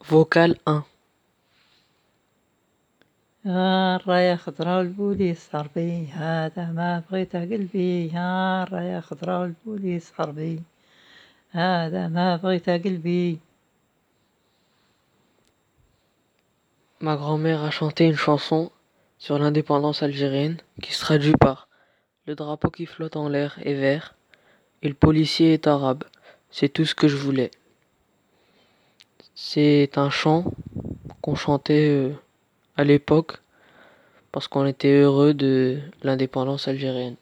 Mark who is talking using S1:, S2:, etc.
S1: Vocal 1
S2: يا راية خضراء والبوليس حربي هذا ما بغيت قلبي يا راية خضراء والبوليس حربي هذا ما بغيت قلبي
S1: Ma grand-mère a chanté une chanson sur l'indépendance algérienne qui se traduit par Le drapeau qui flotte en l'air est vert et le policier est arabe. C'est tout ce que je voulais. C'est un chant qu'on chantait euh, à l'époque parce qu'on était heureux de l'indépendance algérienne.